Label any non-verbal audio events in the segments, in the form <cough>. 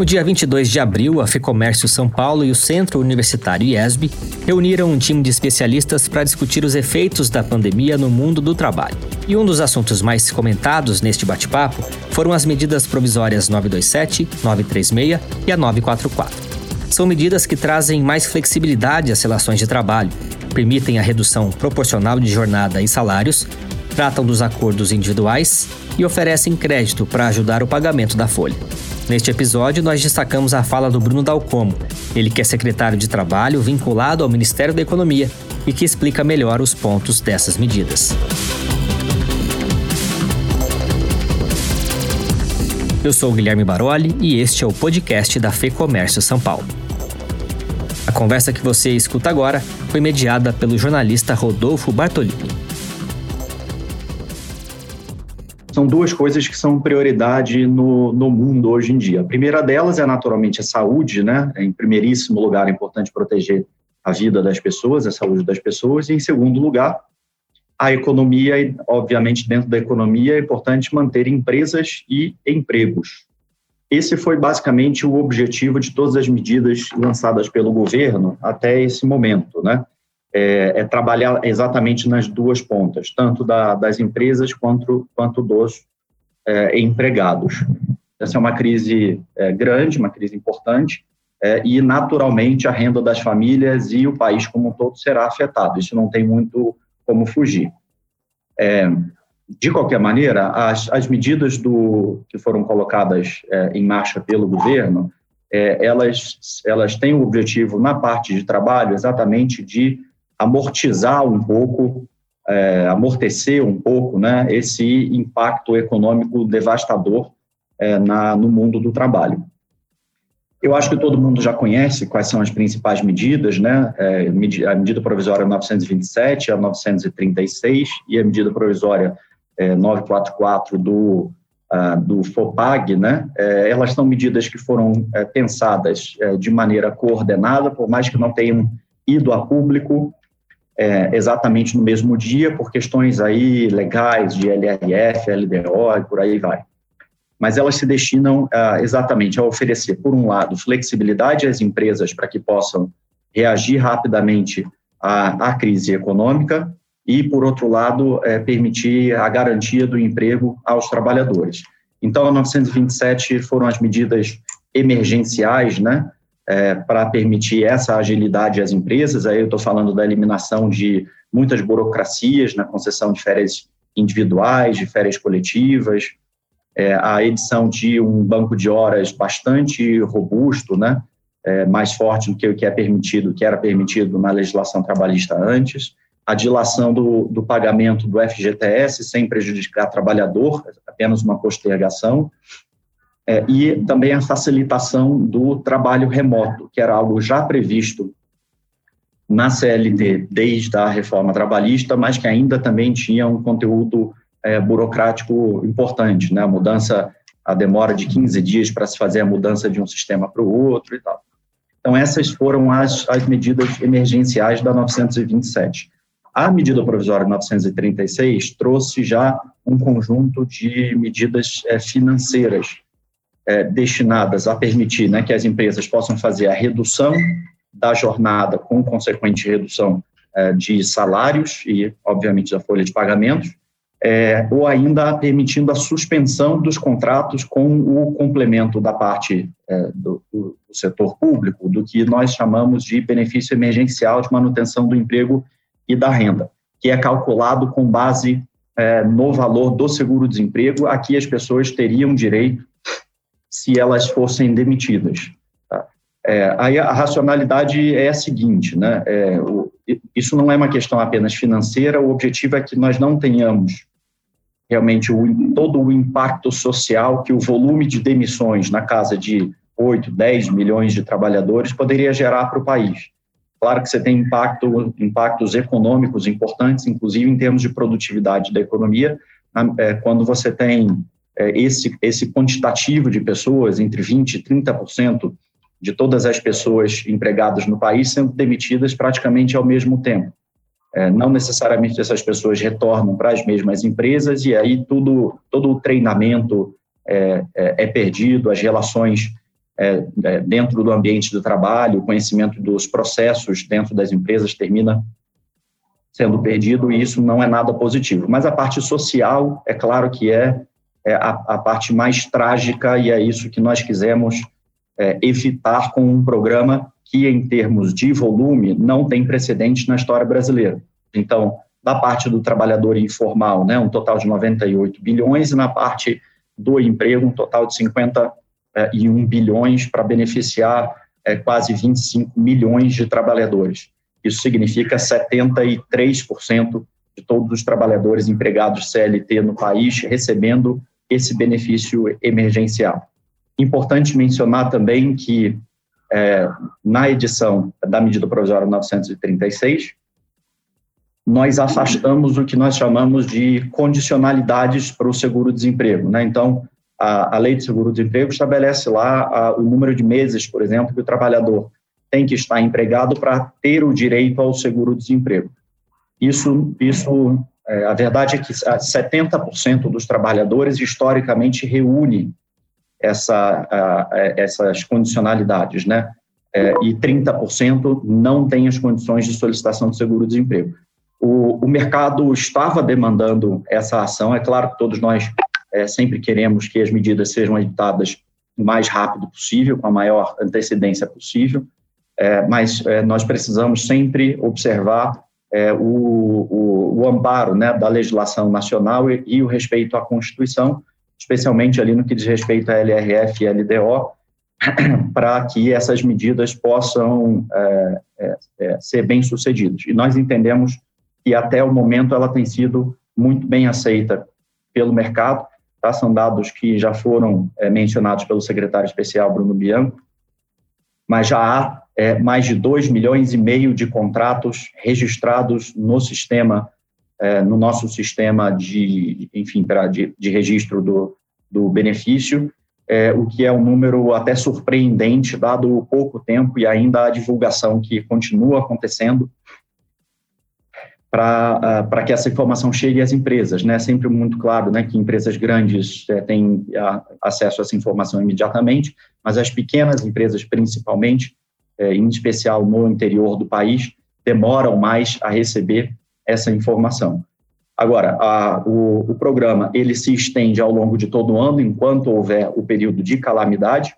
No dia 22 de abril, a FEComércio São Paulo e o Centro Universitário IESB reuniram um time de especialistas para discutir os efeitos da pandemia no mundo do trabalho. E um dos assuntos mais comentados neste bate-papo foram as medidas provisórias 927, 936 e a 944. São medidas que trazem mais flexibilidade às relações de trabalho, permitem a redução proporcional de jornada e salários, tratam dos acordos individuais e oferecem crédito para ajudar o pagamento da folha. Neste episódio, nós destacamos a fala do Bruno Dalcomo, ele que é secretário de Trabalho vinculado ao Ministério da Economia e que explica melhor os pontos dessas medidas. Eu sou Guilherme Baroli e este é o podcast da Fê Comércio São Paulo. A conversa que você escuta agora foi mediada pelo jornalista Rodolfo Bartolini. São duas coisas que são prioridade no, no mundo hoje em dia. A primeira delas é naturalmente a saúde, né? É, em primeiríssimo lugar, é importante proteger a vida das pessoas, a saúde das pessoas, e em segundo lugar, a economia, e obviamente dentro da economia é importante manter empresas e empregos. Esse foi basicamente o objetivo de todas as medidas lançadas pelo governo até esse momento, né? É, é trabalhar exatamente nas duas pontas, tanto da, das empresas quanto, quanto dos é, empregados. Essa é uma crise é, grande, uma crise importante, é, e naturalmente a renda das famílias e o país como um todo será afetado. Isso não tem muito como fugir. É, de qualquer maneira, as, as medidas do, que foram colocadas é, em marcha pelo governo, elas, elas têm o objetivo, na parte de trabalho, exatamente de amortizar um pouco, é, amortecer um pouco né, esse impacto econômico devastador é, na, no mundo do trabalho. Eu acho que todo mundo já conhece quais são as principais medidas, né? É, a medida provisória 927, a 936 e a medida provisória é, 944 do, uh, do FOPAG, né? É, elas são medidas que foram é, pensadas é, de maneira coordenada, por mais que não tenham ido a público, é, exatamente no mesmo dia, por questões aí legais de LRF, LDO e por aí vai. Mas elas se destinam ah, exatamente a oferecer, por um lado, flexibilidade às empresas para que possam reagir rapidamente à, à crise econômica e, por outro lado, é, permitir a garantia do emprego aos trabalhadores. Então, a 927 foram as medidas emergenciais, né, é, para permitir essa agilidade às empresas. Aí eu estou falando da eliminação de muitas burocracias na concessão de férias individuais, de férias coletivas, é, a edição de um banco de horas bastante robusto, né, é, mais forte do que o que é permitido, que era permitido na legislação trabalhista antes, a dilação do, do pagamento do FGTS sem prejudicar trabalhador, apenas uma postergação, é, e também a facilitação do trabalho remoto, que era algo já previsto na CLT desde a reforma trabalhista, mas que ainda também tinha um conteúdo é, burocrático importante, né? A mudança, a demora de 15 dias para se fazer a mudança de um sistema para o outro e tal. Então, essas foram as, as medidas emergenciais da 927. A medida provisória 936 trouxe já um conjunto de medidas é, financeiras é, destinadas a permitir né, que as empresas possam fazer a redução da jornada com consequente redução é, de salários e, obviamente, da folha de pagamentos, é, ou ainda permitindo a suspensão dos contratos com o complemento da parte é, do, do, setor público, do que nós chamamos de benefício emergencial de manutenção do emprego e da renda, que é calculado com base é, no valor do seguro-desemprego, a que as pessoas teriam direito se elas fossem demitidas. Tá? É, aí a racionalidade é a seguinte, né? É, o, isso não é uma questão apenas financeira, o objetivo é que nós não tenhamos realmente o, todo o impacto social que o volume de demissões na casa de 8, 10 milhões de trabalhadores poderia gerar para o país. Claro que você tem impacto, impactos econômicos importantes, inclusive em termos de produtividade da economia, é, quando você tem esse, esse quantitativo de pessoas, entre 20% e 30% de todas as pessoas empregadas no país sendo demitidas praticamente ao mesmo tempo. É, não necessariamente essas pessoas retornam para as mesmas empresas e aí tudo, todo o treinamento é, é, é perdido, as relações é, é, dentro do ambiente do trabalho, o conhecimento dos processos dentro das empresas termina sendo perdido e isso não é nada positivo. Mas a parte social, é claro que é, é a, a, parte mais trágica e é isso que nós quisemos é, evitar com um programa que, em termos de volume, não tem precedente na história brasileira. Então, da parte do trabalhador informal, né, um total de 98 bilhões, e na parte do emprego, um total de 51 bilhões para beneficiar é, quase 25 milhões de trabalhadores. Isso significa 73% de todos os trabalhadores empregados CLT no país recebendo esse benefício emergencial. Importante mencionar também que, é, na edição da medida provisória 936, nós afastamos o que nós chamamos de condicionalidades para o seguro-desemprego. Né? Então, a, a, lei de seguro-desemprego estabelece lá a, o número de meses, por exemplo, que o trabalhador tem que estar empregado para ter o direito ao seguro-desemprego. Isso, isso é, a verdade é que 70% dos trabalhadores historicamente reúne essa, a, essas condicionalidades, né? É, e 30% não tem as condições de solicitação de seguro-desemprego. O, o, mercado estava demandando essa ação, é claro que todos nós é, sempre queremos que as medidas sejam editadas o mais rápido possível, com a maior antecedência possível, é, mas é, nós precisamos sempre observar é, o, o, o, amparo né, da legislação nacional e, e, o respeito à Constituição, especialmente ali no que diz respeito à LRF e LDO, <clears throat> para que essas medidas possam é, é, é, ser bem sucedidas. E nós entendemos que até o momento ela tem sido muito bem aceita pelo mercado. Tá? São dados que já foram mencionados pelo secretário especial Bruno Bianco, mas já há é, mais de 2 milhões e meio de contratos registrados no sistema, é, no nosso sistema de, enfim, pra, de, de registro do, do benefício, é, o que é um número até surpreendente, dado o pouco tempo e ainda a divulgação que continua acontecendo para uh, que essa informação chegue às empresas. Né? É sempre muito claro né, que empresas grandes é, têm a, acesso a essa informação imediatamente, mas as pequenas empresas, principalmente, é, em especial no interior do país, demoram mais a receber essa informação. Agora, a, o, o, programa ele se estende ao longo de todo o ano, enquanto houver o período de calamidade,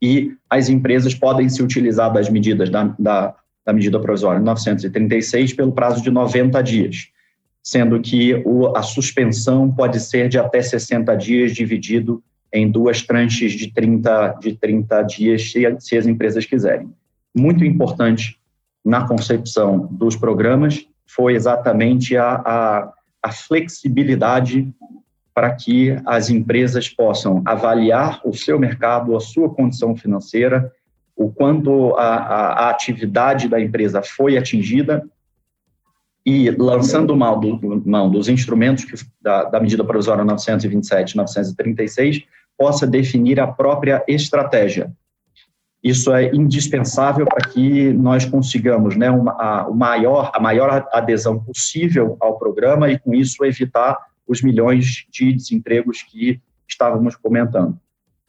e as empresas podem se utilizar das medidas da, da, da medida provisória 936 pelo prazo de 90 dias, sendo que o, a suspensão pode ser de até 60 dias, dividido em duas tranches de 30, de 30 dias, se, as empresas quiserem. Muito importante na concepção dos programas foi exatamente a, a, a flexibilidade para que as empresas possam avaliar o seu mercado, a sua condição financeira, o quanto a, a, a atividade da empresa foi atingida e lançando mão, do, mão dos instrumentos que, da, da medida provisória 927 e 936, possa definir a própria estratégia. Isso é indispensável para que nós consigamos né, uma, a, maior, a maior adesão possível ao programa e, com isso, evitar os milhões de desempregos que estávamos comentando.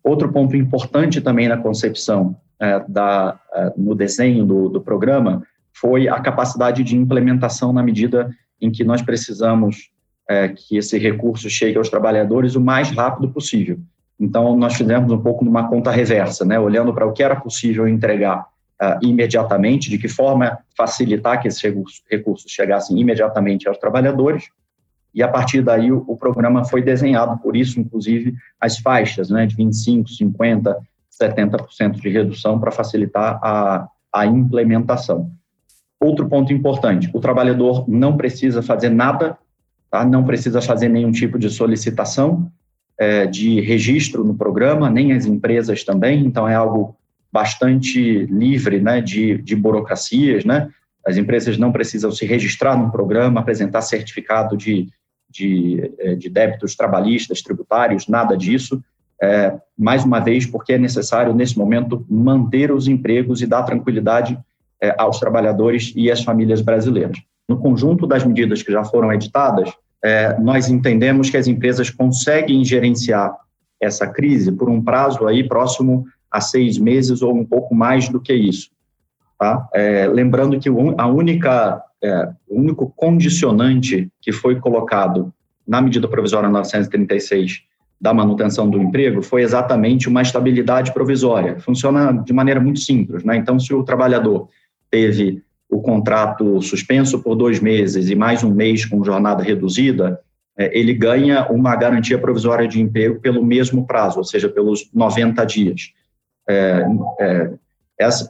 Outro ponto importante também na concepção, é, da, é, no desenho do, do programa, foi a capacidade de implementação na medida em que nós precisamos é, que esse recurso chegue aos trabalhadores o mais rápido possível. Então, nós fizemos um pouco numa conta reversa, né, olhando para o que era possível entregar uh, imediatamente, de que forma facilitar que esses recursos, chegassem imediatamente aos trabalhadores, e a partir daí o, o, programa foi desenhado, por isso, inclusive, as faixas né, de 25%, 50%, 70% de redução para facilitar a, a implementação. Outro ponto importante: o trabalhador não precisa fazer nada, tá? não precisa fazer nenhum tipo de solicitação, é, de registro no programa, nem as empresas também, então é algo bastante livre né, de, de burocracias, né? As empresas não precisam se registrar no programa, apresentar certificado de, de, é, de débitos trabalhistas, tributários, nada disso. É, mais uma vez, porque é necessário, nesse momento, manter os empregos e dar tranquilidade é, aos trabalhadores e às famílias brasileiras. No conjunto das medidas que já foram editadas, é, nós entendemos que as empresas conseguem gerenciar essa crise por um prazo aí próximo a seis meses ou um pouco mais do que isso. Tá? É, lembrando que a única, é, o único condicionante que foi colocado na medida provisória 936 da manutenção do emprego foi exatamente uma estabilidade provisória. Funciona de maneira muito simples. Né? Então, se o trabalhador teve o contrato suspenso por dois meses e mais um mês com jornada reduzida, é, ele ganha uma garantia provisória de emprego pelo mesmo prazo, ou seja, pelos 90 dias. É, é,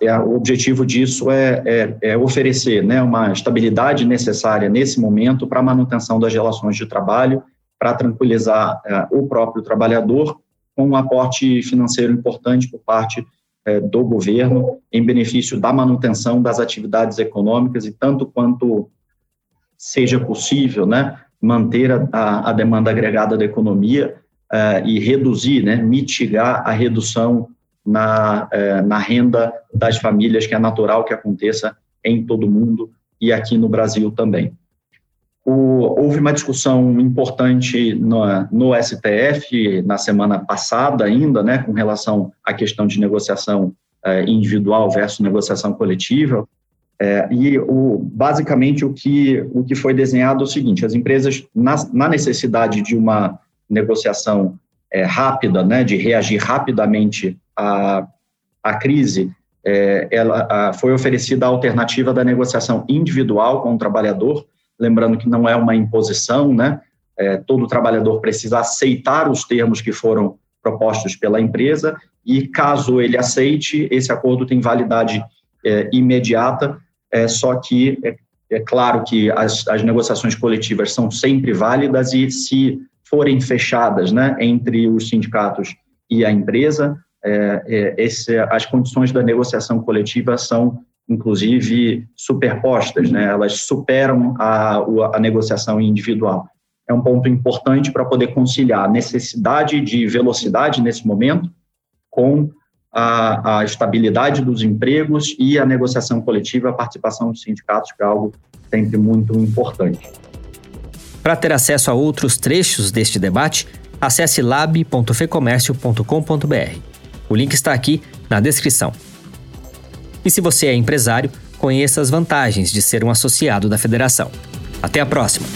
é, o objetivo disso é, é, é, oferecer né, uma estabilidade necessária nesse momento para a manutenção das relações de trabalho, para tranquilizar é, o próprio trabalhador, com um aporte financeiro importante por parte é, do governo em benefício da manutenção das atividades econômicas e tanto quanto seja possível, né, manter a, a demanda agregada da economia é, e reduzir, né, mitigar a redução na, é, na renda das famílias, que é natural que aconteça em todo o mundo e aqui no Brasil também. O, houve uma discussão importante no, no, STF na semana passada ainda, né, com relação à questão de negociação é, individual versus negociação coletiva. É, e o, basicamente o que, o que foi desenhado é o seguinte: as empresas, na, na necessidade de uma negociação é, rápida, né, de reagir rapidamente à, à crise, ela, a, foi oferecida a alternativa da negociação individual com o trabalhador, lembrando que não é uma imposição, né? É, todo trabalhador precisa aceitar os termos que foram propostos pela empresa e, caso ele aceite, esse acordo tem validade é, imediata, é, só que é, é claro que as, as, negociações coletivas são sempre válidas e, se forem fechadas né, entre os sindicatos e a empresa, é, é, esse, as condições da negociação coletiva são inclusive superpostas, né? elas superam a, a negociação individual. É um ponto importante para poder conciliar a necessidade de velocidade nesse momento com a, a, estabilidade dos empregos e a negociação coletiva, a participação dos sindicatos, que é algo sempre muito importante. Para ter acesso a outros trechos deste debate, acesse lab.fecomércio.com.br. O link está aqui na descrição. E se você é empresário, conheça as vantagens de ser um associado da federação. Até a próxima!